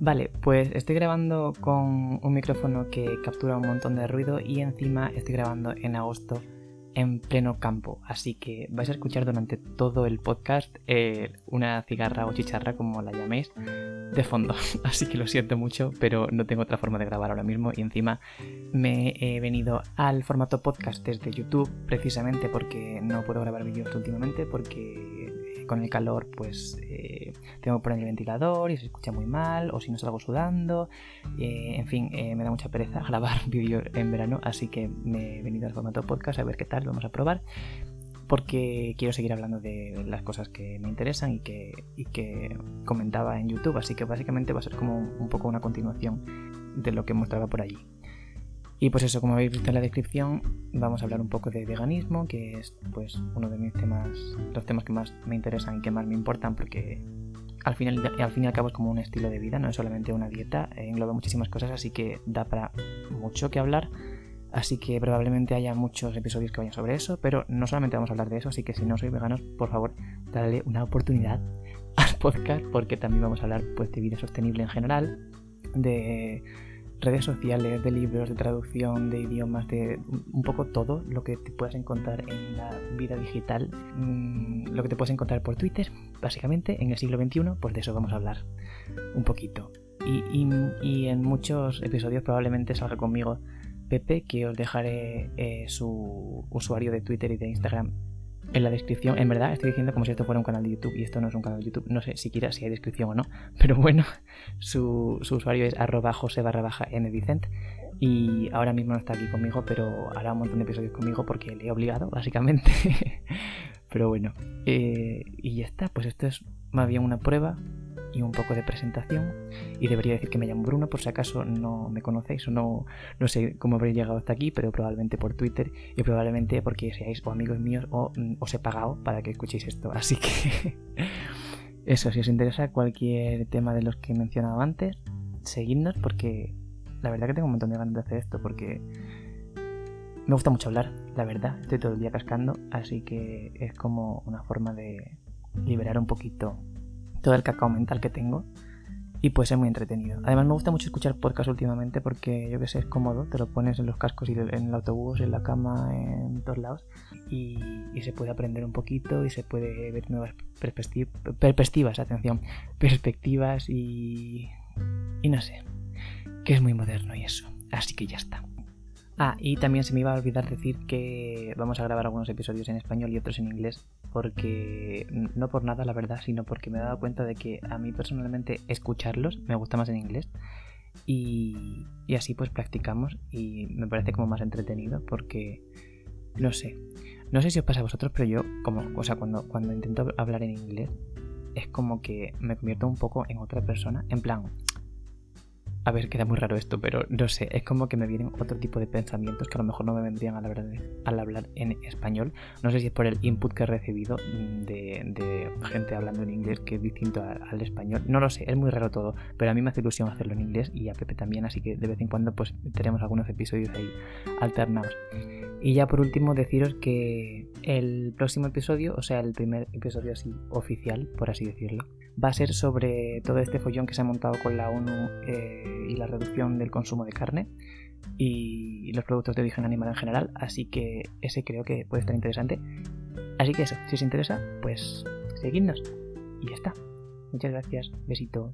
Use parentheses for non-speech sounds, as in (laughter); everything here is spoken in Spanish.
Vale, pues estoy grabando con un micrófono que captura un montón de ruido y encima estoy grabando en agosto en pleno campo, así que vais a escuchar durante todo el podcast eh, una cigarra o chicharra, como la llaméis, de fondo. (laughs) Así que lo siento mucho, pero no tengo otra forma de grabar ahora mismo y encima me he venido al formato podcast desde YouTube precisamente porque no puedo grabar vídeos últimamente porque con el calor pues eh, tengo que poner el ventilador y se escucha muy mal o si no salgo sudando. Eh, en fin, eh, me da mucha pereza (laughs) grabar vídeos en verano, así que me he venido al formato podcast a ver qué tal, vamos a probar. Porque quiero seguir hablando de las cosas que me interesan y que, y que comentaba en YouTube. Así que básicamente va a ser como un poco una continuación de lo que mostraba por allí. Y pues eso, como habéis visto en la descripción, vamos a hablar un poco de veganismo, que es pues uno de mis temas, los temas que más me interesan y que más me importan, porque al fin, al fin y al cabo es como un estilo de vida, no es solamente una dieta, engloba muchísimas cosas, así que da para mucho que hablar. Así que probablemente haya muchos episodios que vayan sobre eso, pero no solamente vamos a hablar de eso, así que si no sois veganos, por favor, dale una oportunidad (laughs) al podcast, porque también vamos a hablar pues, de vida sostenible en general, de redes sociales, de libros, de traducción, de idiomas, de un poco todo lo que te puedas encontrar en la vida digital, mm, lo que te puedes encontrar por Twitter, básicamente en el siglo XXI, pues de eso vamos a hablar un poquito. Y, en muchos episodios probablemente salga conmigo Pepe, que os dejaré eh, su usuario de Twitter y de Instagram en la descripción. En verdad estoy diciendo como si esto fuera un canal de YouTube y esto no es un canal de YouTube. No sé siquiera si hay descripción o no. Pero bueno, su, usuario es arroba jose barra. Y ahora mismo no está aquí conmigo, pero hará un montón de episodios conmigo porque le he obligado, básicamente. (laughs) pero bueno. Eh, y ya está, pues esto es más bien una prueba y un poco de presentación. Y debería decir que me llamo Bruno, por si acaso no me conocéis o no, no sé cómo habréis llegado hasta aquí, pero probablemente por Twitter y probablemente porque seáis o amigos míos o mm, os he pagado para que escuchéis esto. (laughs) Así que eso, si os interesa cualquier tema de los que he mencionado antes, seguidnos porque la verdad que tengo un montón de ganas de hacer esto porque me gusta mucho hablar, la verdad, estoy todo el día cascando, así que es como una forma de liberar un poquito todo el cacao mental que tengo y pues es muy entretenido. Además me gusta mucho escuchar podcast últimamente porque yo que sé, es cómodo, te lo pones en los cascos y en el autobús, en la cama, en todos lados y, se puede aprender un poquito y se puede ver nuevas perspectivas, atención, (laughs) perspectivas y, y no sé, que es muy moderno y eso. Así que ya está. Ah, y también se me iba a olvidar decir que vamos a grabar algunos episodios en español y otros en inglés, porque no por nada, la verdad, sino porque me he dado cuenta de que a mí personalmente escucharlos me gusta más en inglés. Y, así pues practicamos y me parece como más entretenido porque no sé, no sé si os pasa a vosotros, pero yo como, o sea, cuando, cuando intento hablar en inglés es como que me convierto un poco en otra persona, en plan, a ver, queda muy raro esto, pero no sé, es como que me vienen otro tipo de pensamientos que a lo mejor no me vendrían al hablar, al hablar en español. No sé si es por el input que he recibido de, gente hablando en inglés que es distinto al, español. No lo sé, es muy raro todo, pero a mí me hace ilusión hacerlo en inglés y a Pepe también, así que de vez en cuando pues tenemos algunos episodios ahí alternados. Y ya por último deciros que el próximo episodio, o sea, el primer episodio así oficial, por así decirlo, va a ser sobre todo este follón que se ha montado con la ONU eh, y la reducción del consumo de carne y los productos de origen animal en general, así que ese creo que puede estar interesante. Así que eso, si os interesa, pues seguidnos. Y ya está. Muchas gracias, besito.